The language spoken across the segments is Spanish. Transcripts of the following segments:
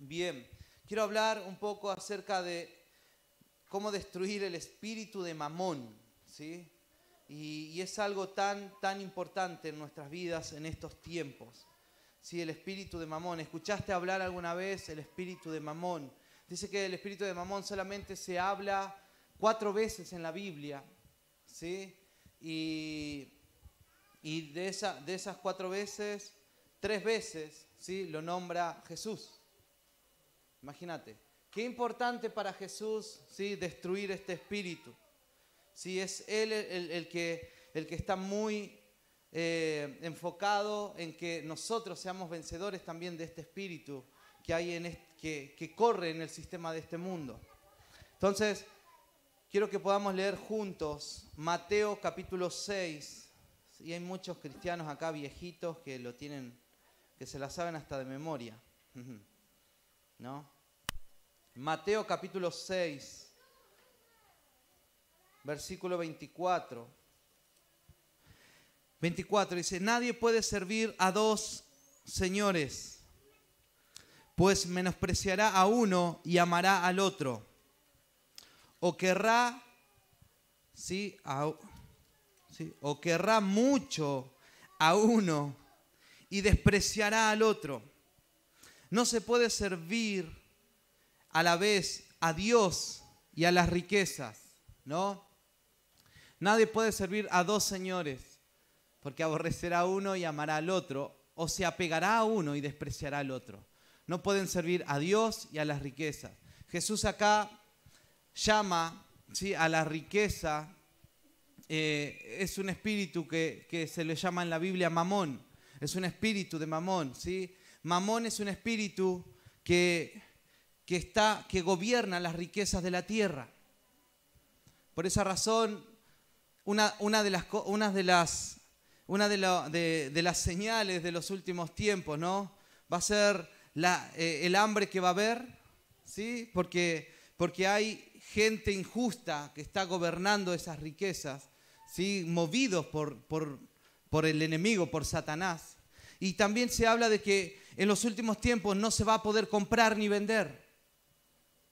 Bien, quiero hablar un poco acerca de cómo destruir el espíritu de mamón, ¿sí? Y, es algo tan, tan importante en nuestras vidas en estos tiempos. ¿Sí? El espíritu de mamón. ¿Escuchaste hablar alguna vez el espíritu de mamón? Dice que el espíritu de mamón solamente se habla cuatro veces en la Biblia, ¿sí? Y, y de, esa, de esas cuatro veces, tres veces, ¿sí? Lo nombra Jesús. Imagínate, qué importante para Jesús ¿sí? destruir este espíritu. ¿Sí? Es Él el, que, el que está muy eh, enfocado en que nosotros seamos vencedores también de este espíritu que, hay en que, que corre en el sistema de este mundo. Entonces, quiero que podamos leer juntos Mateo capítulo 6. Y hay muchos cristianos acá viejitos que lo tienen, que se la saben hasta de memoria. ¿No? Mateo capítulo 6, versículo 24. 24 dice, nadie puede servir a dos señores, pues menospreciará a uno y amará al otro. O querrá, ¿sí? ¿sí? O querrá mucho a uno y despreciará al otro. No se puede servir a la vez a Dios y a las riquezas, ¿no? Nadie puede servir a dos señores, porque aborrecerá a uno y amará al otro, o se apegará a uno y despreciará al otro. No pueden servir a Dios y a las riquezas. Jesús acá llama ¿sí? a la riqueza, eh, es un espíritu que, que, se le llama en la Biblia mamón, es un espíritu de mamón. ¿sí? Mamón es un espíritu que, que, está, que gobierna las riquezas de la tierra. Por esa razón, una, una de, las, de, las, una de, las señales de los últimos tiempos, ¿no? Va a ser la, eh, el hambre que va a haber, ¿sí? Porque, porque hay gente injusta que está gobernando esas riquezas, ¿sí? Movidos por, por, por el enemigo, por Satanás. Y también se habla de que en los últimos tiempos no se va a poder comprar ni vender.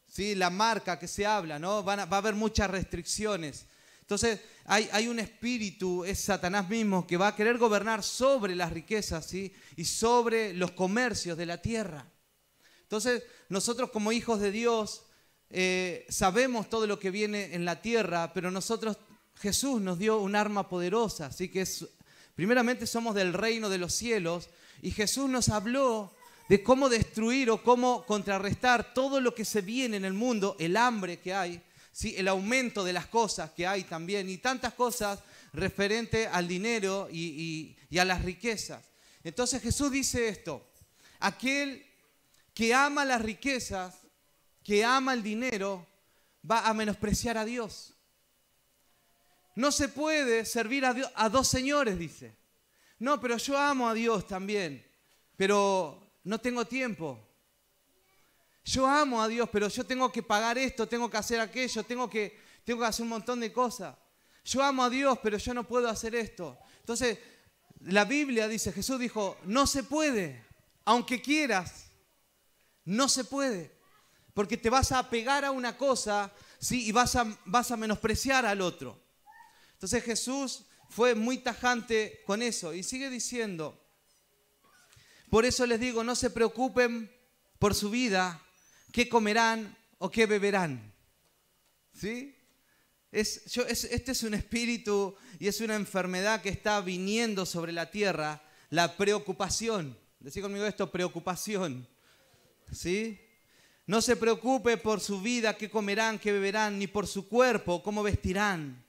¿Sí? La marca que se habla, ¿no? va a haber muchas restricciones. Entonces, hay, un espíritu, es Satanás mismo, que va a querer gobernar sobre las riquezas ¿sí? y sobre los comercios de la tierra. Entonces, nosotros como hijos de Dios eh, sabemos todo lo que viene en la tierra, pero nosotros, Jesús nos dio un arma poderosa, así que es, primeramente somos del reino de los cielos, y Jesús nos habló de cómo destruir o cómo contrarrestar todo lo que se viene en el mundo, el hambre que hay, el aumento de las cosas que hay también y tantas cosas referente al dinero y a las riquezas. Entonces Jesús dice esto, aquel que ama las riquezas, que ama el dinero, va a menospreciar a Dios. No se puede servir a, Dios, a dos señores, dice. No, pero yo amo a Dios también, pero no tengo tiempo. Yo amo a Dios, pero yo tengo que pagar esto, tengo que hacer aquello, tengo que, tengo que hacer un montón de cosas. Yo amo a Dios, pero yo no puedo hacer esto. Entonces, la Biblia dice, Jesús dijo, no se puede, aunque quieras, no se puede, porque te vas a pegar a una cosa y vas a, vas a menospreciar al otro. Entonces Jesús fue muy tajante con eso y sigue diciendo, por eso les digo, no se preocupen por su vida, qué comerán o qué beberán. ¿Sí? Es, este es un espíritu y es una enfermedad que está viniendo sobre la tierra, la preocupación. Decí conmigo esto, preocupación. ¿Sí? No se preocupe por su vida, qué comerán, qué beberán, ni por su cuerpo, cómo vestirán.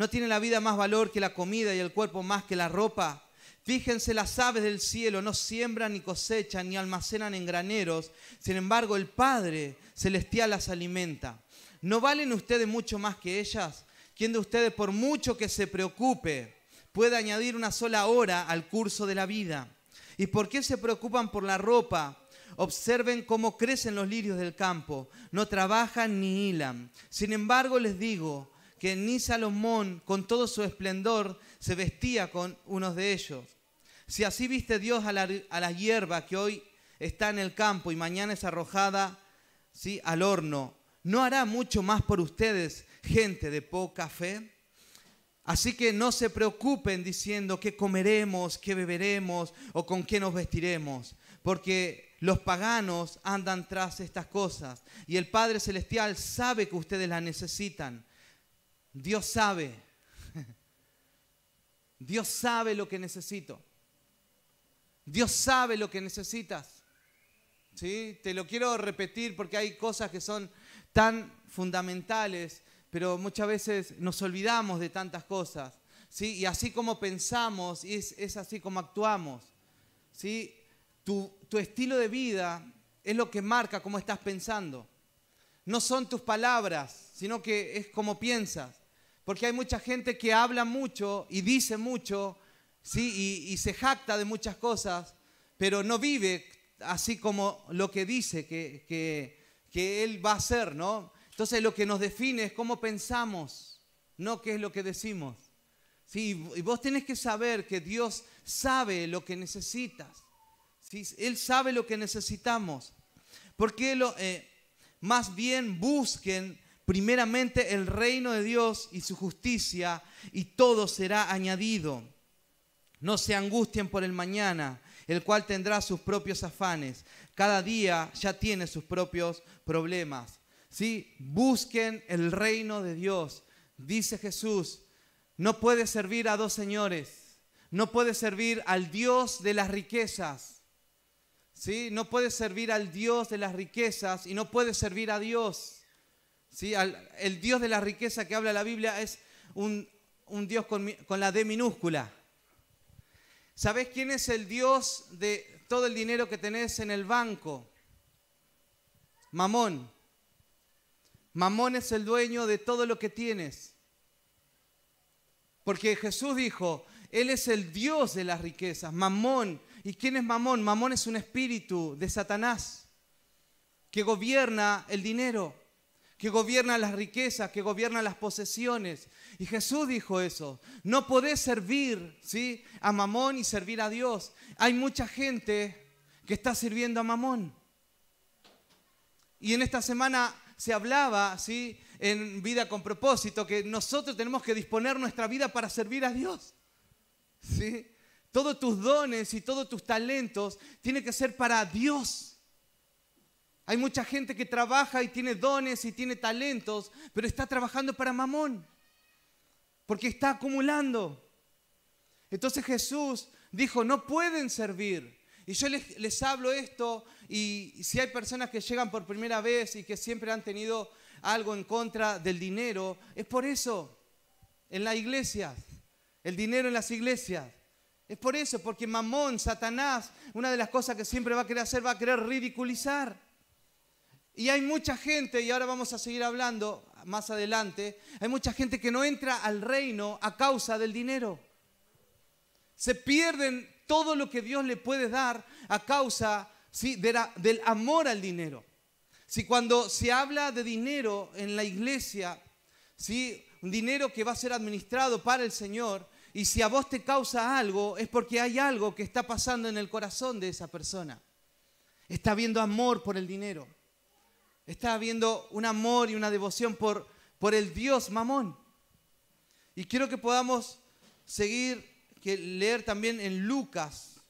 ¿No tiene la vida más valor que la comida y el cuerpo más que la ropa? Fíjense las aves del cielo, no siembran ni cosechan ni almacenan en graneros, sin embargo el Padre celestial las alimenta. ¿No valen ustedes mucho más que ellas? ¿Quién de ustedes, por mucho que se preocupe, puede añadir una sola hora al curso de la vida? ¿Y por qué se preocupan por la ropa? Observen cómo crecen los lirios del campo, no trabajan ni hilan. Sin embargo les digo, que ni Salomón, con todo su esplendor, se vestía con unos de ellos. Si así viste Dios a la, hierba que hoy está en el campo y mañana es arrojada ¿sí? al horno, ¿no hará mucho más por ustedes, gente de poca fe? Así que no se preocupen diciendo qué comeremos, qué beberemos o con qué nos vestiremos, porque los paganos andan tras estas cosas y el Padre Celestial sabe que ustedes las necesitan. Dios sabe. Dios sabe lo que necesito. Dios sabe lo que necesitas. ¿Sí? Te lo quiero repetir porque hay cosas que son tan fundamentales, pero muchas veces nos olvidamos de tantas cosas. ¿sí? Y así como pensamos, es, es así como actuamos. ¿sí? Tu, tu estilo de vida es lo que marca cómo estás pensando. No son tus palabras, sino que es como piensas. Porque hay mucha gente que habla mucho y dice mucho, ¿sí? y, se jacta de muchas cosas, pero no vive así como lo que dice que, que, él va a hacer, ¿no? Entonces lo que nos define es cómo pensamos, no qué es lo que decimos. Sí, y vos tenés que saber que Dios sabe lo que necesitas. ¿sí? Él sabe lo que necesitamos. Porque eh, más bien busquen primeramente el reino de Dios y su justicia y todo será añadido. No se angustien por el mañana, el cual tendrá sus propios afanes. Cada día ya tiene sus propios problemas. ¿Sí? Busquen el reino de Dios. Dice Jesús, no puede servir a dos señores. No puede servir al Dios de las riquezas. ¿Sí? No puede servir al Dios de las riquezas y no puede servir a Dios el Dios de la riqueza que habla la Biblia es un, Dios con, con, la D minúscula. ¿Sabés quién es el Dios de todo el dinero que tenés en el banco? Mamón. Mamón es el dueño de todo lo que tienes. Porque Jesús dijo, Él es el Dios de las riquezas. Mamón. ¿Y quién es Mamón? Mamón es un espíritu de Satanás que gobierna el dinero que gobierna las riquezas, que gobierna las posesiones. Y Jesús dijo eso. No podés servir ¿sí? a Mamón y servir a Dios. Hay mucha gente que está sirviendo a Mamón. Y en esta semana se hablaba, ¿sí? en vida con propósito, que nosotros tenemos que disponer nuestra vida para servir a Dios. ¿sí? Todos tus dones y todos tus talentos tienen que ser para Dios. Hay mucha gente que trabaja y tiene dones y tiene talentos, pero está trabajando para mamón, porque está acumulando. Entonces Jesús dijo, no pueden servir. Y yo les, hablo esto y si hay personas que llegan por primera vez y que siempre han tenido algo en contra del dinero, es por eso, en la iglesia, el dinero en las iglesias. Es por eso, porque Mamón, Satanás, una de las cosas que siempre va a querer hacer va a querer ridiculizar. Y hay mucha gente, y ahora vamos a seguir hablando más adelante, hay mucha gente que no entra al reino a causa del dinero. Se pierden todo lo que Dios le puede dar a causa del amor al dinero. Si cuando se habla de dinero en la iglesia, ¿sí? un dinero que va a ser administrado para el Señor, y si a vos te causa algo, es porque hay algo que está pasando en el corazón de esa persona. Está habiendo amor por el dinero. Está habiendo un amor y una devoción por, por el Dios Mamón. Y quiero que podamos seguir, que leer también en Lucas,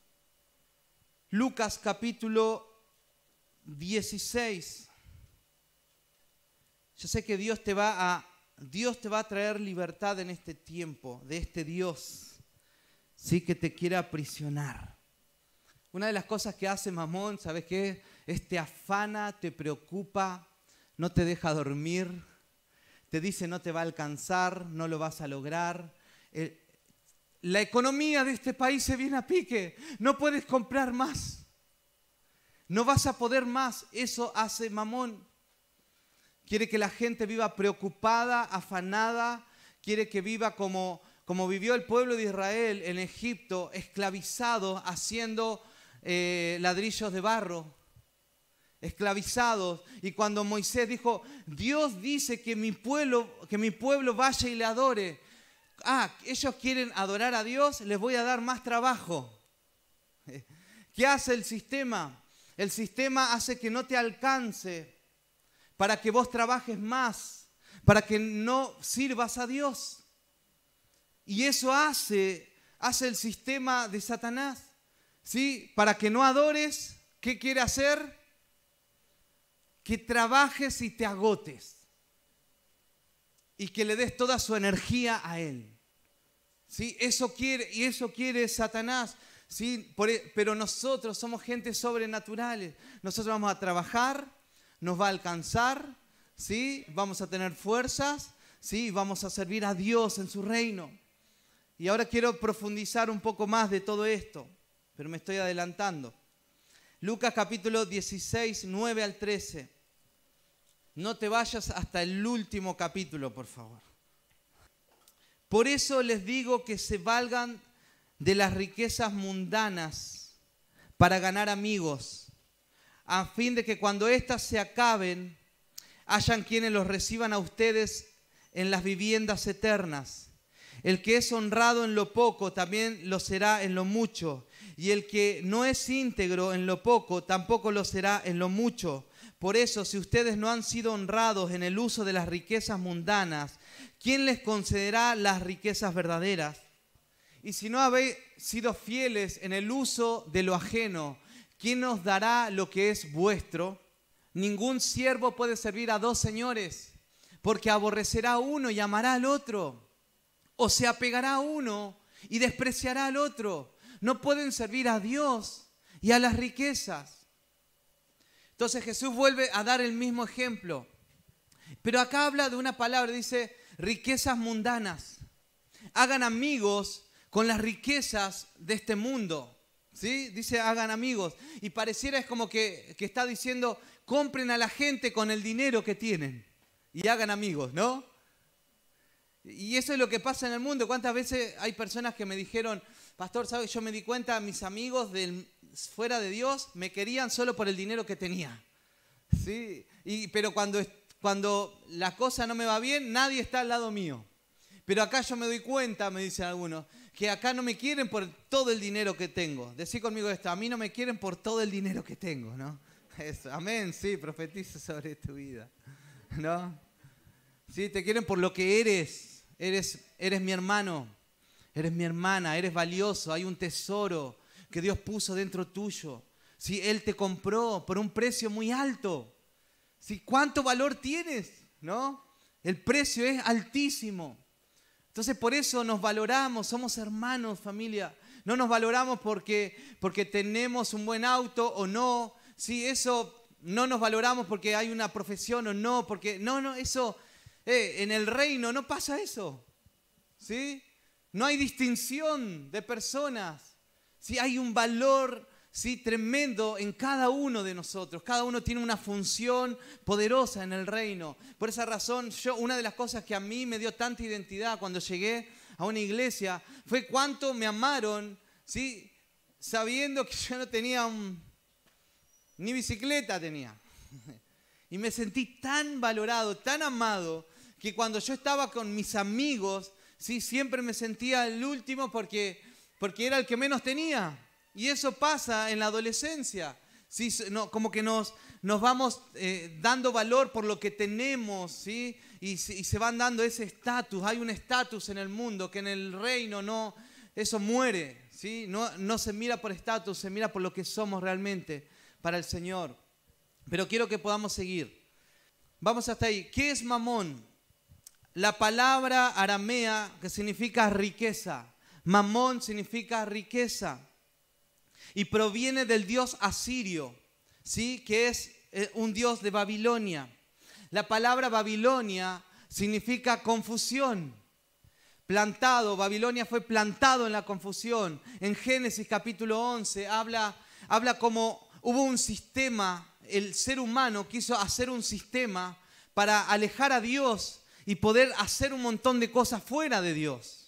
Lucas capítulo 16. Yo sé que Dios te va a Dios te va a traer libertad en este tiempo de este Dios, sí que te quiere aprisionar. Una de las cosas que hace Mamón, ¿sabes qué? Este afana, te preocupa, no te deja dormir, te dice no te va a alcanzar, no lo vas a lograr. Eh, la economía de este país se viene a pique, no puedes comprar más, no vas a poder más, eso hace Mamón. Quiere que la gente viva preocupada, afanada, quiere que viva como, como vivió el pueblo de Israel en Egipto, esclavizado, haciendo eh, ladrillos de barro esclavizados. Y cuando Moisés dijo, Dios dice que mi pueblo, que mi pueblo vaya y le adore. Ah, ellos quieren adorar a Dios, les voy a dar más trabajo. ¿Qué hace el sistema? El sistema hace que no te alcance para que vos trabajes más, para que no sirvas a Dios. Y eso hace, hace el sistema de Satanás. ¿Sí? Para que no adores, ¿qué quiere hacer? Que trabajes y te agotes. Y que le des toda su energía a Él. ¿Sí? Eso quiere, y eso quiere Satanás. ¿sí? E, pero nosotros somos gente sobrenaturales. Nosotros vamos a trabajar, nos va a alcanzar, ¿sí? vamos a tener fuerzas, ¿sí? vamos a servir a Dios en su reino. Y ahora quiero profundizar un poco más de todo esto, pero me estoy adelantando. Lucas capítulo 16, 9 al 13. No te vayas hasta el último capítulo, por favor. Por eso les digo que se valgan de las riquezas mundanas para ganar amigos, a fin de que cuando éstas se acaben, hayan quienes los reciban a ustedes en las viviendas eternas. El que es honrado en lo poco también lo será en lo mucho, y el que no es íntegro en lo poco tampoco lo será en lo mucho. Por eso, si ustedes no han sido honrados en el uso de las riquezas mundanas, ¿quién les concederá las riquezas verdaderas? Y si no habéis sido fieles en el uso de lo ajeno, ¿quién os dará lo que es vuestro? Ningún siervo puede servir a dos señores, porque aborrecerá a uno y amará al otro, o se apegará a uno y despreciará al otro. No pueden servir a Dios y a las riquezas. Entonces Jesús vuelve a dar el mismo ejemplo. Pero acá habla de una palabra, dice riquezas mundanas. Hagan amigos con las riquezas de este mundo. ¿Sí? Dice, hagan amigos. Y pareciera es como que, que está diciendo, compren a la gente con el dinero que tienen y hagan amigos, ¿no? Y eso es lo que pasa en el mundo. ¿Cuántas veces hay personas que me dijeron, pastor, ¿sabes? Yo me di cuenta, mis amigos del, fuera de Dios me querían solo por el dinero que tenía. ¿Sí? Y, pero cuando, cuando la cosa no me va bien, nadie está al lado mío. Pero acá yo me doy cuenta, me dicen algunos, que acá no me quieren por todo el dinero que tengo. Decí conmigo esto, a mí no me quieren por todo el dinero que tengo, ¿no? amén, sí, profetiza sobre tu vida, ¿no? Sí, te quieren por lo que eres. Eres, eres mi hermano, eres mi hermana, eres valioso, hay un tesoro que Dios puso dentro tuyo. Sí, Él te compró por un precio muy alto. Sí, ¿Cuánto valor tienes? ¿No? El precio es altísimo. Entonces por eso nos valoramos, somos hermanos, familia. No nos valoramos porque, porque tenemos un buen auto o no. Sí, eso no nos valoramos porque hay una profesión o no, porque no, no, eso eh, en el reino no pasa eso. ¿Sí? No hay distinción de personas. Sí, hay un valor ¿sí? tremendo en cada uno de nosotros. Cada uno tiene una función poderosa en el reino. Por esa razón, yo, una de las cosas que a mí me dio tanta identidad cuando llegué a una iglesia fue cuánto me amaron, ¿sí? sabiendo que yo no tenía ni bicicleta tenía. Y me sentí tan valorado, tan amado, que cuando yo estaba con mis amigos, ¿sí? siempre me sentía el último porque, porque era el que menos tenía. Y eso pasa en la adolescencia. ¿sí? No, como que nos, nos vamos eh, dando valor por lo que tenemos, ¿sí? Y, y se van dando ese estatus. Hay un estatus en el mundo que en el reino no, eso muere, ¿sí? No, no se mira por estatus, se mira por lo que somos realmente para el Señor. Pero quiero que podamos seguir. Vamos hasta ahí. ¿Qué es mamón? La palabra aramea que significa riqueza. Mamón significa riqueza y proviene del dios asirio, ¿sí? que es eh, un dios de Babilonia. La palabra Babilonia significa confusión. Plantado, Babilonia fue plantado en la confusión. En Génesis capítulo 11 habla, habla como hubo un sistema, el ser humano quiso hacer un sistema para alejar a Dios y poder hacer un montón de cosas fuera de Dios.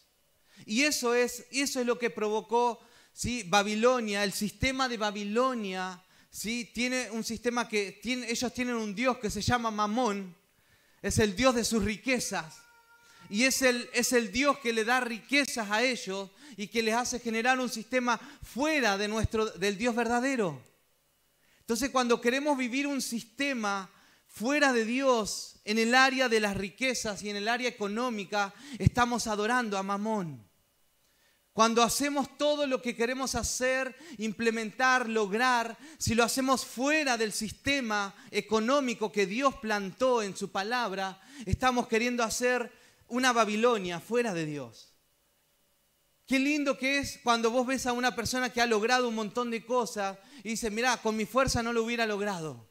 Y eso es, eso es lo que provocó ¿sí? Babilonia, el sistema de Babilonia, ¿sí? tiene un sistema que tiene, ellos tienen un Dios que se llama Mamón, es el Dios de sus riquezas. Y es el, es el Dios que le da riquezas a ellos y que les hace generar un sistema fuera de nuestro, del Dios verdadero. Entonces cuando queremos vivir un sistema fuera de Dios en el área de las riquezas y en el área económica, estamos adorando a Mamón. Cuando hacemos todo lo que queremos hacer, implementar, lograr, si lo hacemos fuera del sistema económico que Dios plantó en su palabra, estamos queriendo hacer una Babilonia fuera de Dios. Qué lindo que es cuando vos ves a una persona que ha logrado un montón de cosas y dice, mira, con mi fuerza no lo hubiera logrado.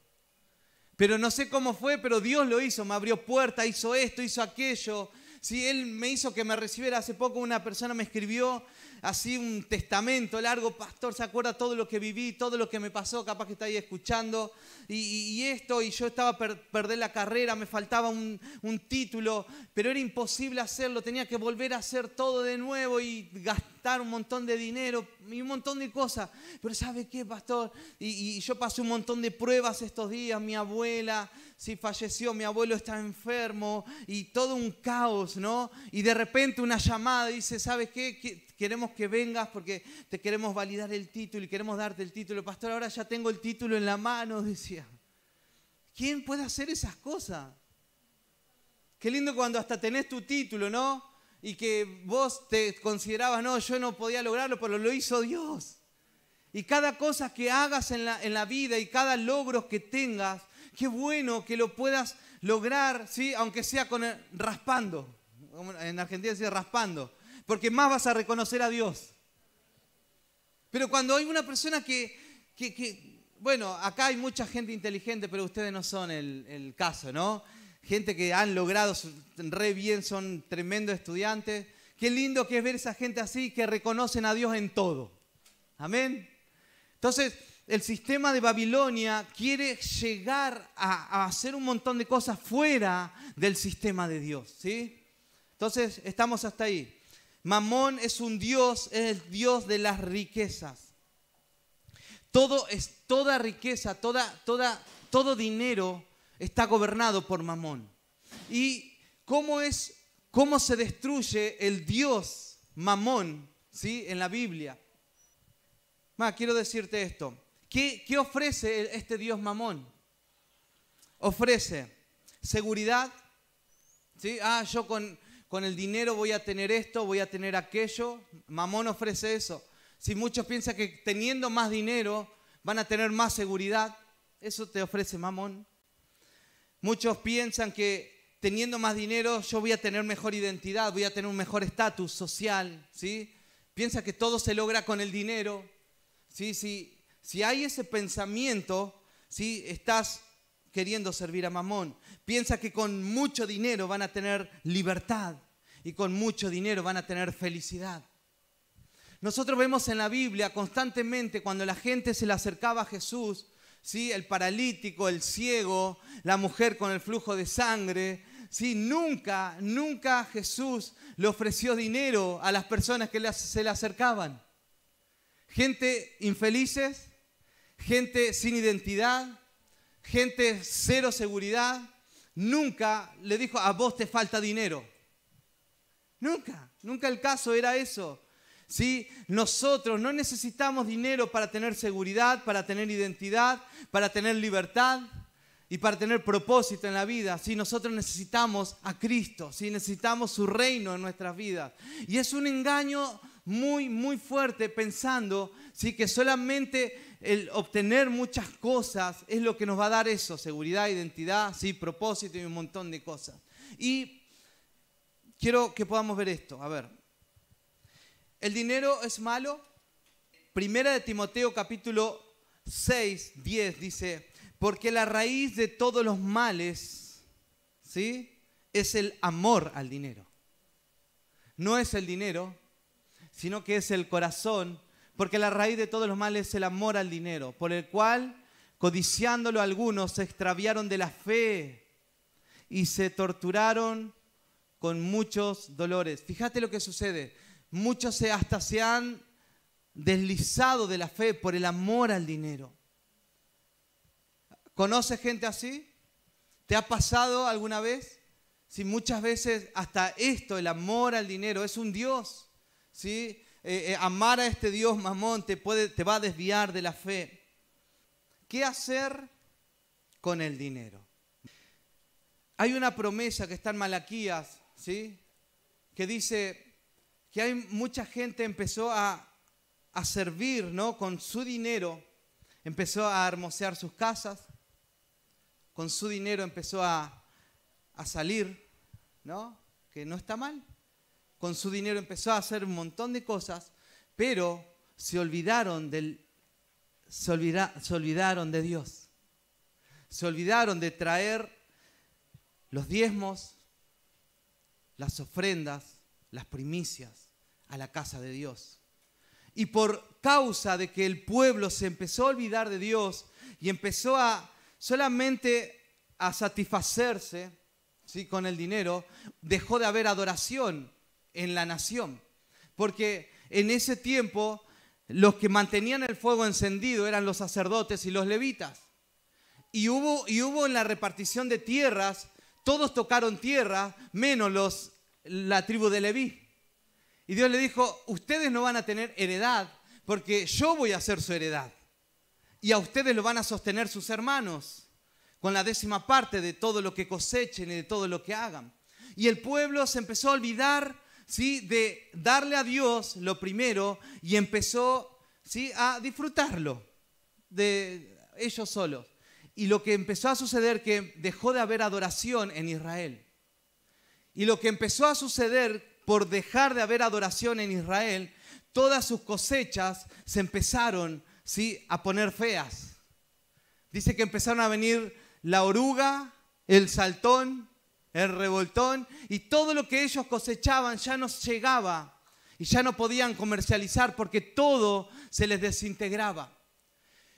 Pero no sé cómo fue, pero Dios lo hizo, me abrió puerta, hizo esto, hizo aquello. Sí, Él me hizo que me recibiera. Hace poco una persona me escribió así un testamento largo, pastor, se acuerda todo lo que viví, todo lo que me pasó, capaz que está ahí escuchando, y, esto, y yo estaba per, perder la carrera, me faltaba un, título, pero era imposible hacerlo, tenía que volver a hacer todo de nuevo y gastar un montón de dinero y un montón de cosas. Pero ¿sabe qué, pastor? Y, yo pasé un montón de pruebas estos días, mi abuela sí, falleció, mi abuelo está enfermo y todo un caos, ¿no? Y de repente una llamada dice, ¿sabes qué? Queremos que vengas porque te queremos validar el título y queremos darte el título. Pastor, ahora ya tengo el título en la mano, decía. ¿Quién puede hacer esas cosas? Qué lindo cuando hasta tenés tu título, ¿no? Y que vos te considerabas, no, yo no podía lograrlo, pero lo hizo Dios. Y cada cosa que hagas en la, en la vida y cada logro que tengas, Qué bueno que lo puedas lograr, ¿sí? aunque sea con raspando. En Argentina se dice raspando. Porque más vas a reconocer a Dios. Pero cuando hay una persona que, bueno, acá hay mucha gente inteligente, pero ustedes no son el, caso, ¿no? Gente que han logrado re bien, son tremendos estudiantes. Qué lindo que es ver esa gente así que reconocen a Dios en todo. Amén. Entonces, el sistema de Babilonia quiere llegar a, hacer un montón de cosas fuera del sistema de Dios. ¿sí? Entonces, estamos hasta ahí. Mamón es un dios, es el dios de las riquezas. Todo es, toda riqueza, toda, toda, todo dinero está gobernado por Mamón. ¿Y cómo es, cómo se destruye el dios Mamón ¿sí? en la Biblia? quiero decirte esto. ¿Qué, ofrece este Dios mamón? Ofrece seguridad. ¿sí? Ah, yo con, con el dinero voy a tener esto, voy a tener aquello. Mamón ofrece eso. Si muchos piensan que teniendo más dinero van a tener más seguridad, eso te ofrece mamón. Muchos piensan que teniendo más dinero yo voy a tener mejor identidad, voy a tener un mejor estatus social, ¿sí? Piensa que todo se logra con el dinero, ¿sí? Sí, si hay ese pensamiento, si estás queriendo servir a Mamón, piensa que con mucho dinero van a tener libertad y con mucho dinero van a tener felicidad. Nosotros vemos en la Biblia constantemente cuando la gente se le acercaba a Jesús, ¿sí? el paralítico, el ciego, la mujer con el flujo de sangre, ¿sí? nunca, nunca Jesús le ofreció dinero a las personas que se le acercaban. Gente infelices, gente sin identidad, gente cero seguridad, nunca le dijo, a vos te falta dinero. Nunca, nunca el caso era eso. ¿Sí? Nosotros no necesitamos dinero para tener seguridad, para tener identidad, para tener libertad y para tener propósito en la vida. ¿sí? Nosotros necesitamos a Cristo, ¿sí? necesitamos su reino en nuestras vidas. Y es un engaño muy, muy fuerte pensando ¿sí? que solamente el obtener muchas cosas es lo que nos va a dar eso, seguridad, identidad, sí, propósito y un montón de cosas. Y quiero que podamos ver esto. A ver, ¿el dinero es malo? Primera de Timoteo capítulo 6, 10 dice, porque la raíz de todos los males, ¿sí? Es el amor al dinero. No es el dinero, sino que es el corazón porque la raíz de todos los males es el amor al dinero, por el cual, codiciándolo algunos, se extraviaron de la fe y se torturaron con muchos dolores. Fíjate lo que sucede. Muchos hasta se han deslizado de la fe por el amor al dinero. ¿Conoces gente así? ¿Te ha pasado alguna vez? Si muchas veces hasta esto, el amor al dinero, es un Dios. ¿sí? Eh, eh, amar a este Dios mamón te, puede, te va a desviar de la fe. ¿qué hacer con el dinero? Hay una promesa que está en Malaquías, ¿sí? Que dice que hay mucha gente empezó a, a servir, ¿no? Con su dinero, empezó a hermosear sus casas, con su dinero empezó a, a salir, ¿no? Que no está mal. Con su dinero empezó a hacer un montón de cosas, pero se olvidaron del se, se olvidaron de Dios. Se olvidaron de traer los diezmos, las ofrendas, las primicias a la casa de Dios. Y por causa de que el pueblo se empezó a olvidar de Dios y empezó a solamente a satisfacerse ¿sí? con el dinero, dejó de haber adoración en la nación. Porque en ese tiempo los que mantenían el fuego encendido eran los sacerdotes y los levitas. Y hubo, y hubo en la repartición de tierras, todos tocaron tierra, menos los, la tribu de Leví. Y Dios le dijo, ustedes no van a tener heredad, porque yo voy a ser su heredad. Y a ustedes lo van a sostener sus hermanos, con la décima parte de todo lo que cosechen y de todo lo que hagan. Y el pueblo se empezó a olvidar ¿sí? de darle a Dios lo primero y empezó ¿sí? a disfrutarlo de ellos solos. Y lo que empezó a suceder que dejó de haber adoración en Israel. Y lo que empezó a suceder por dejar de haber adoración en Israel, todas sus cosechas se empezaron ¿sí? a poner feas. Dice que empezaron a venir la oruga, el saltón, el revoltón, y todo lo que ellos cosechaban ya no llegaba y ya no podían comercializar porque todo se les desintegraba.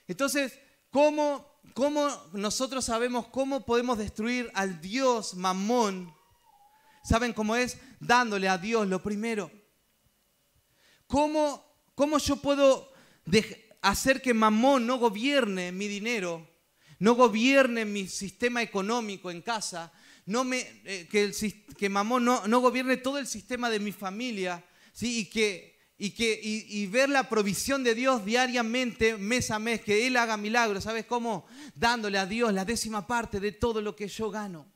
Entonces, ¿cómo, cómo nosotros sabemos cómo podemos destruir al Dios mamón? ¿Saben cómo es? Dándole a Dios lo primero. ¿Cómo, cómo yo puedo hacer que mamón no gobierne mi dinero, no gobierne mi sistema económico en casa, no me, eh, que, Mamón no, gobierne todo el sistema de mi familia, ¿sí? y, que, y, que, y, ver la provisión de Dios diariamente, mes a mes, que Él haga milagros, ¿sabes cómo? Dándole a Dios la décima parte de todo lo que yo gano.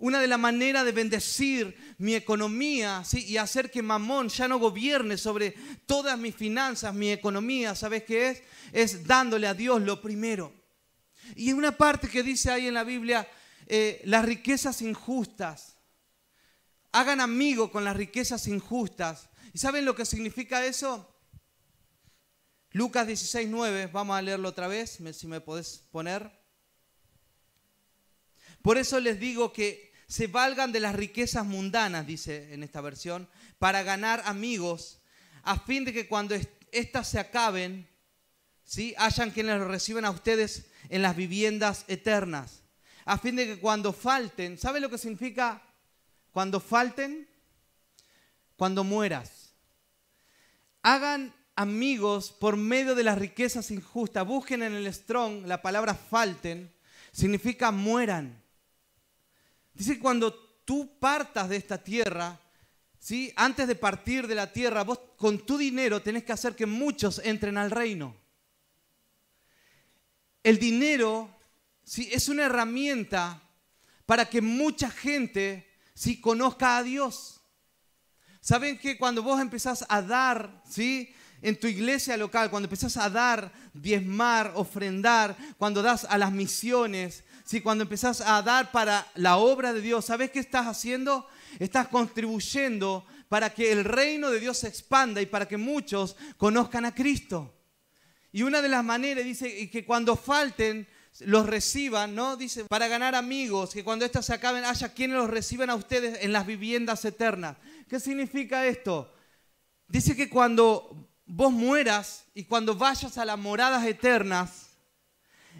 Una de las maneras de bendecir mi economía y hacer que Mamón ya no gobierne sobre todas mis finanzas, mi economía, ¿sabes qué es? Es dándole a Dios lo primero. Y una parte que dice ahí en la Biblia, eh, las riquezas injustas. Hagan amigo con las riquezas injustas. ¿Y saben lo que significa eso? Lucas 16, 9, vamos a leerlo otra vez, si me podés poner. Por eso les digo que se valgan de las riquezas mundanas, dice en esta versión, para ganar amigos, a fin de que cuando éstas se acaben, ¿sí? hayan quienes lo reciban a ustedes en las viviendas eternas a fin de que cuando falten, ¿sabe lo que significa cuando falten? Cuando mueras. Hagan amigos por medio de las riquezas injustas. Busquen en el Strong la palabra falten, significa mueran. Dice cuando tú partas de esta tierra, ¿sí? antes de partir de la tierra, vos con tu dinero tenés que hacer que muchos entren al reino. El dinero es una herramienta para que mucha gente ¿sí? conozca a Dios. ¿Saben que cuando vos empezás a dar, ¿sí? en tu iglesia local, cuando empezás a dar, diezmar, ofrendar, cuando das a las misiones, ¿sí? cuando empezás a dar para la obra de Dios, ¿sabes qué estás haciendo? Estás contribuyendo para que el reino de Dios se expanda y para que muchos conozcan a Cristo. Y una de las maneras dice que cuando falten los reciban, ¿no? Dice, para ganar amigos, que cuando éstas se acaben haya quienes los reciban a ustedes en las viviendas eternas. ¿Qué significa esto? Dice que cuando vos mueras y cuando vayas a las moradas eternas,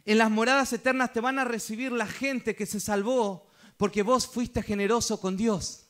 en las moradas eternas te van a recibir la gente que se salvó porque vos fuiste generoso con Dios.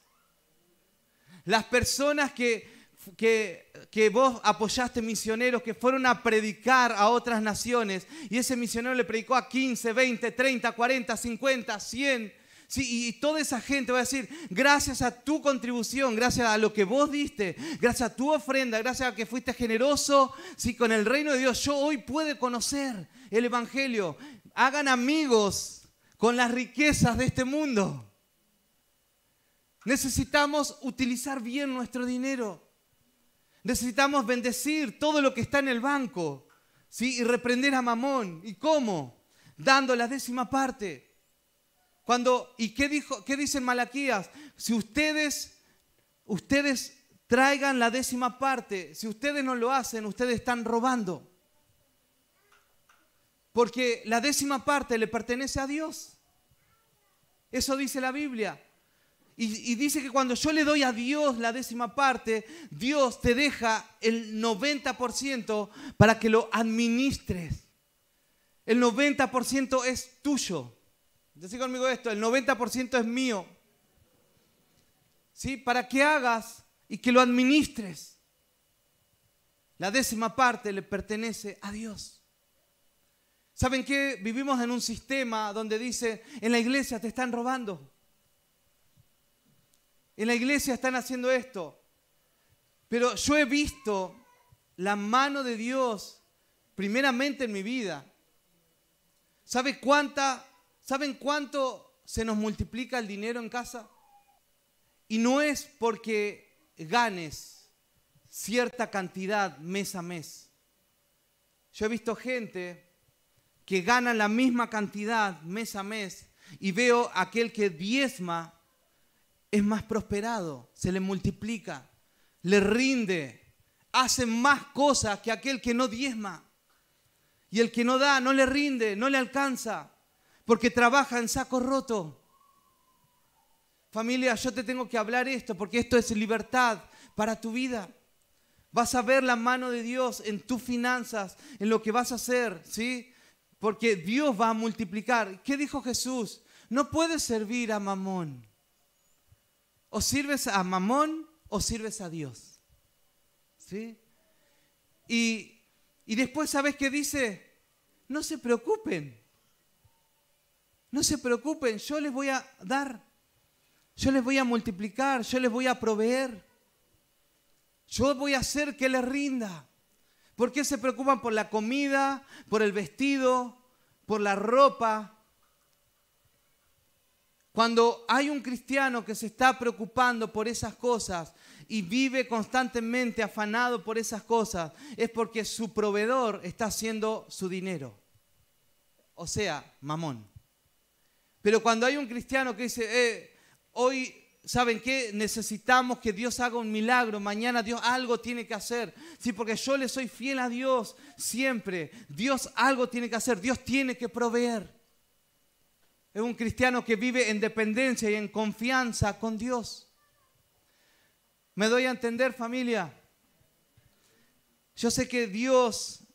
Las personas que que, que, vos apoyaste misioneros que fueron a predicar a otras naciones y ese misionero le predicó a 15, 20, 30, 40, 50, 100, Sí, y toda esa gente va a decir, gracias a tu contribución, gracias a lo que vos diste, gracias a tu ofrenda, gracias a que fuiste generoso, sí, con el reino de Dios, yo hoy puedo conocer el Evangelio. Hagan amigos con las riquezas de este mundo. Necesitamos utilizar bien nuestro dinero. Necesitamos bendecir todo lo que está en el banco, ¿sí? Y reprender a Mamón. ¿Y cómo? Dando la décima parte. Cuando, ¿Y qué, dijo, qué dice Malaquías? Si ustedes, ustedes traigan la décima parte, si ustedes no lo hacen, ustedes están robando. Porque la décima parte le pertenece a Dios. Eso dice la Biblia. Y, dice que cuando yo le doy a Dios la décima parte, Dios te deja el 90% para que lo administres. El 90% es tuyo. Decí conmigo esto, el 90% es mío. ¿Sí? Para que hagas y que lo administres. La décima parte le pertenece a Dios. ¿Saben qué? Vivimos en un sistema donde dice, en la iglesia te están robando. En la iglesia están haciendo esto. Pero yo he visto la mano de Dios primeramente en mi vida. ¿Sabe cuánta ¿Saben cuánto se nos multiplica el dinero en casa? Y no es porque ganes cierta cantidad mes a mes. Yo he visto gente que gana la misma cantidad mes a mes y veo aquel que diezma es más prosperado, se le multiplica, le rinde, hace más cosas que aquel que no diezma. Y el que no da, no le rinde, no le alcanza porque trabaja en saco roto. Familia, yo te tengo que hablar esto porque esto es libertad para tu vida. Vas a ver la mano de Dios en tus finanzas, en lo que vas a hacer, ¿sí? Porque Dios va a multiplicar. ¿Qué dijo Jesús? No puedes servir a Mamón. O sirves a Mamón o sirves a Dios. ¿Sí? Y, y después, ¿sabes qué dice? No se preocupen. No se preocupen, yo les voy a dar, yo les voy a multiplicar, yo les voy a proveer. Yo voy a hacer que les rinda. ¿Por qué se preocupan por la comida, por el vestido, por la ropa? Cuando hay un cristiano que se está preocupando por esas cosas y vive constantemente afanado por esas cosas, es porque su proveedor está haciendo su dinero. O sea, mamón. Pero cuando hay un cristiano que dice, eh, hoy, ¿saben qué? Necesitamos que Dios haga un milagro, mañana Dios algo tiene que hacer. Sí, porque yo le soy fiel a Dios siempre. Dios algo tiene que hacer, Dios tiene que proveer. Es un cristiano que vive en dependencia y en confianza con Dios. ¿Me doy a entender familia? Yo sé que Dios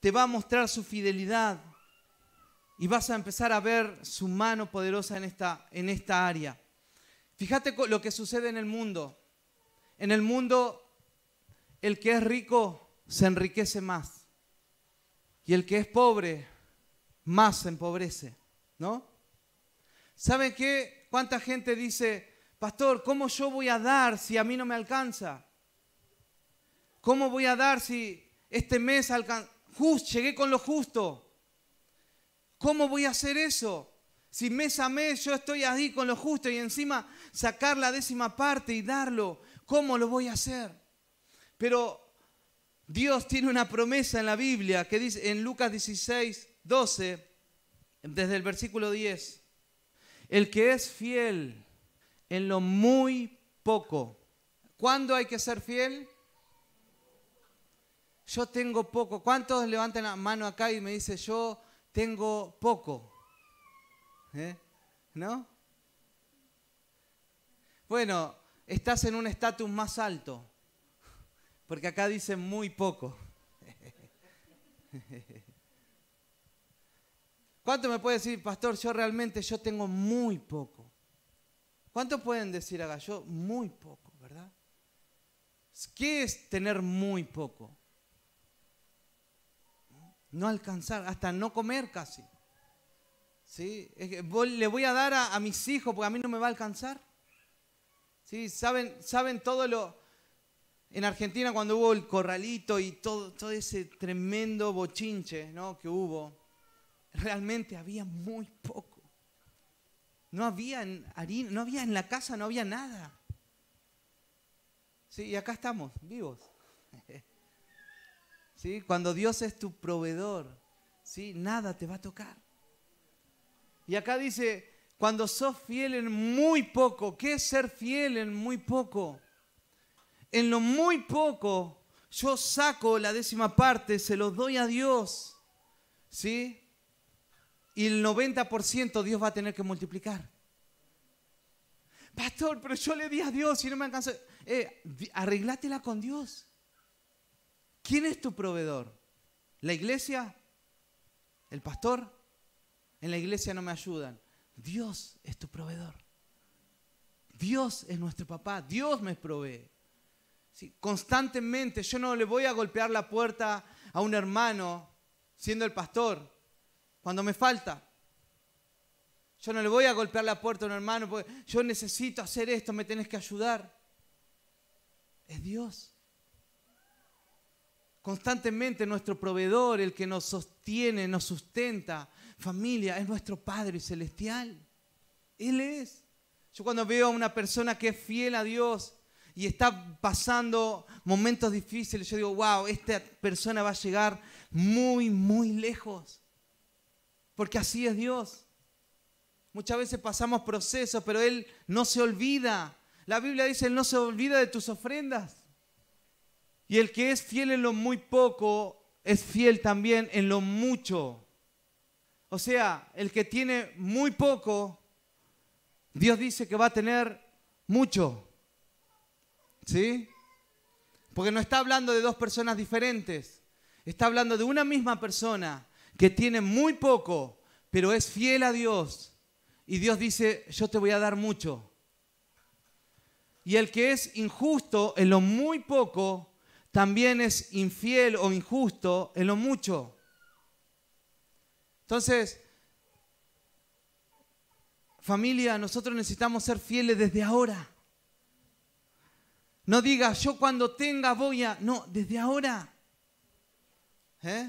te va a mostrar su fidelidad y vas a empezar a ver su mano poderosa en esta, en esta área. Fíjate lo que sucede en el mundo. En el mundo, el que es rico se enriquece más. Y el que es pobre, más se empobrece. ¿No? ¿Saben qué? ¿Cuánta gente dice, pastor, ¿cómo yo voy a dar si a mí no me alcanza? ¿Cómo voy a dar si este mes alcanza? llegué con lo justo. ¿Cómo voy a hacer eso? Si mes a mes yo estoy ahí con lo justo y encima sacar la décima parte y darlo, ¿cómo lo voy a hacer? Pero Dios tiene una promesa en la Biblia que dice en Lucas 16, 12, desde el versículo 10, el que es fiel en lo muy poco, ¿cuándo hay que ser fiel? Yo tengo poco. ¿Cuántos levantan la mano acá y me dicen yo tengo poco. ¿Eh? ¿No? Bueno, estás en un estatus más alto, porque acá dice muy poco. ¿Cuánto me puede decir, pastor? Yo realmente yo tengo muy poco. ¿Cuánto pueden decir acá? Yo muy poco, ¿verdad? ¿Qué es tener muy poco? no alcanzar, hasta no comer casi. ¿Sí? le voy a dar a, mis hijos porque a mí no me va a alcanzar. ¿Sí? ¿Saben, saben todo lo... En Argentina cuando hubo el corralito y todo, todo ese tremendo bochinche ¿no? que hubo, realmente había muy poco. No había harina, no había en la casa, no había nada. Sí, y acá estamos, vivos. ¿Sí? Cuando Dios es tu proveedor, ¿sí? nada te va a tocar. Y acá dice, cuando sos fiel en muy poco, ¿qué es ser fiel en muy poco? En lo muy poco, yo saco la décima parte, se lo doy a Dios. ¿Sí? Y el 90% Dios va a tener que multiplicar. Pastor, pero yo le di a Dios y no me alcanzó. Eh, arreglátela con Dios. ¿Quién es tu proveedor? ¿La iglesia? ¿El pastor? En la iglesia no me ayudan. Dios es tu proveedor. Dios es nuestro papá. Dios me provee. Constantemente yo no le voy a golpear la puerta a un hermano siendo el pastor cuando me falta. Yo no le voy a golpear la puerta a un hermano porque yo necesito hacer esto, me tenés que ayudar es Dios. Constantemente nuestro proveedor, el que nos sostiene, nos sustenta, familia, es nuestro Padre Celestial. Él es. Yo cuando veo a una persona que es fiel a Dios y está pasando momentos difíciles, yo digo, wow, esta persona va a llegar muy, muy lejos. Porque así es Dios. Muchas veces pasamos procesos, pero Él no se olvida la Biblia dice, Él no se olvida de tus ofrendas. Y el que es fiel en lo muy poco, es fiel también en lo mucho. O sea, el que tiene muy poco, Dios dice que va a tener mucho. ¿Sí? Porque no está hablando de dos personas diferentes. Está hablando de una misma persona que tiene muy poco, pero es fiel a Dios. Y Dios dice, yo te voy a dar mucho. Y el que es injusto en lo muy poco, también es infiel o injusto en lo mucho. Entonces, familia, nosotros necesitamos ser fieles desde ahora. No digas, yo cuando tenga voy a... No, desde ahora. ¿Eh?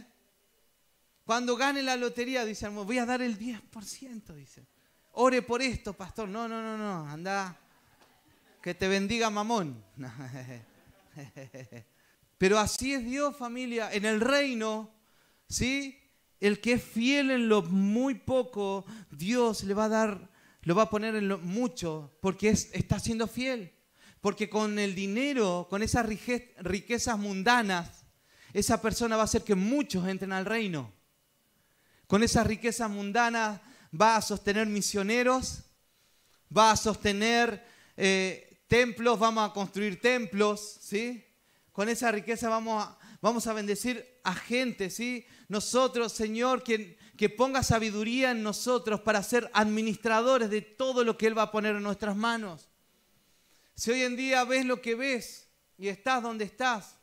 Cuando gane la lotería, dice, voy a dar el 10%, dice. Ore por esto, pastor. No, no, no, no, anda que te bendiga mamón. Pero así es Dios, familia. En el reino, ¿sí? El que es fiel en lo muy poco, Dios le va a dar, lo va a poner en lo mucho, porque está siendo fiel. Porque con el dinero, con esas riquezas mundanas, esa persona va a hacer que muchos entren al reino. Con esas riquezas mundanas va a sostener misioneros, va a sostener eh, templos, vamos a construir templos, ¿sí? Con esa riqueza vamos a, vamos a bendecir a gente, ¿sí? Nosotros, Señor, que, que ponga sabiduría en nosotros para ser administradores de todo lo que Él va a poner en nuestras manos. Si hoy en día ves lo que ves y estás donde estás,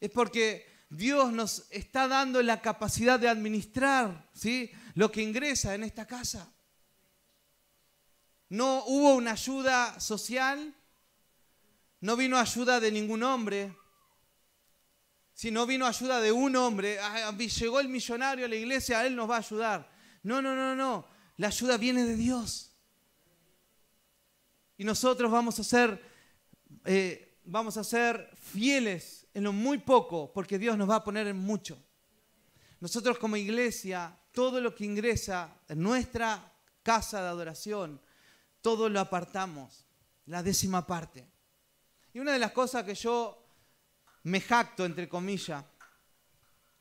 es porque Dios nos está dando la capacidad de administrar ¿sí? lo que ingresa en esta casa. No hubo una ayuda social, no vino ayuda de ningún hombre, sino vino ayuda de un hombre. Ah, llegó el millonario a la iglesia, él nos va a ayudar. No, no, no, no. La ayuda viene de Dios. Y nosotros vamos a ser, eh, vamos a ser fieles en lo muy poco, porque Dios nos va a poner en mucho. Nosotros como iglesia, todo lo que ingresa en nuestra casa de adoración, todo lo apartamos, la décima parte. Y una de las cosas que yo me jacto, entre comillas,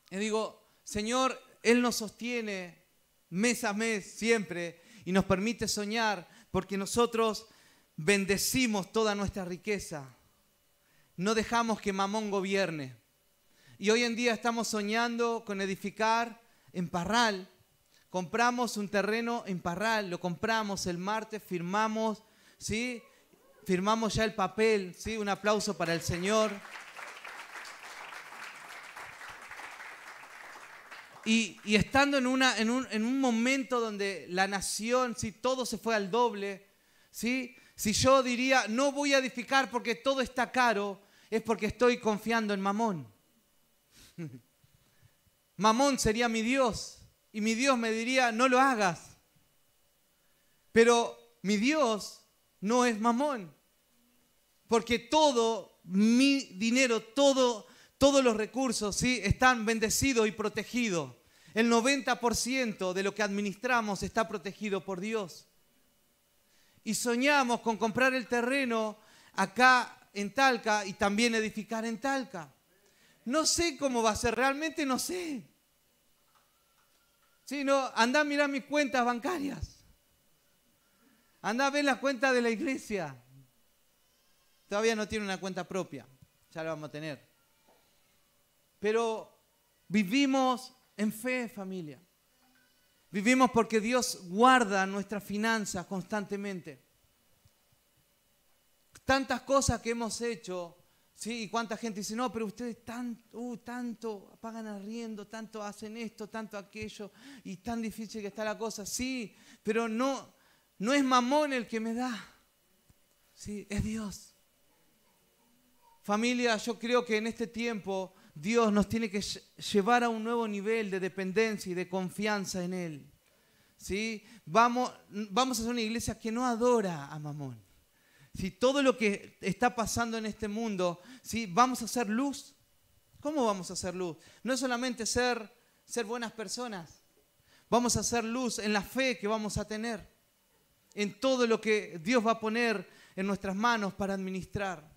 y digo, Señor, Él nos sostiene mes a mes siempre y nos permite soñar porque nosotros bendecimos toda nuestra riqueza. No dejamos que Mamón gobierne. Y hoy en día estamos soñando con edificar en Parral Compramos un terreno en Parral, lo compramos el martes, firmamos, ¿sí? Firmamos ya el papel, ¿sí? Un aplauso para el Señor. y, estando en, un, en, un, momento donde la nación, si todo se fue al doble, ¿sí? si yo diría, no voy a edificar porque todo está caro, es porque estoy confiando en Mamón. Mamón sería mi Dios y mi Dios me diría, no lo hagas. Pero mi Dios no es Mamón, porque todo mi dinero, todo todos los recursos ¿sí? están bendecidos y protegidos. El 90% de lo que administramos está protegido por Dios. Y soñamos con comprar el terreno acá en Talca y también edificar en Talca. No sé cómo va a ser, realmente no sé. Sí, no, anda a mirar mis cuentas bancarias. Anda a ver las cuentas de la iglesia. Todavía no tiene una cuenta propia. Ya la vamos a tener. Pero vivimos en fe, familia. Vivimos porque Dios guarda nuestras finanzas constantemente. Tantas cosas que hemos hecho, ¿sí? Y cuánta gente dice, no, pero ustedes tanto, uh, tanto pagan arriendo, tanto hacen esto, tanto aquello, y tan difícil que está la cosa. Sí, pero no, no es mamón el que me da. Sí, es Dios. Familia, yo creo que en este tiempo Dios nos tiene que llevar a un nuevo nivel de dependencia y de confianza en Él. ¿Sí? Vamos, vamos a ser una iglesia que no adora a Mamón. Si todo lo que está pasando en este mundo, ¿sí? vamos a hacer luz. ¿Cómo vamos a hacer luz? No es solamente ser, ser buenas personas. Vamos a hacer luz en la fe que vamos a tener, en todo lo que Dios va a poner en nuestras manos para administrar.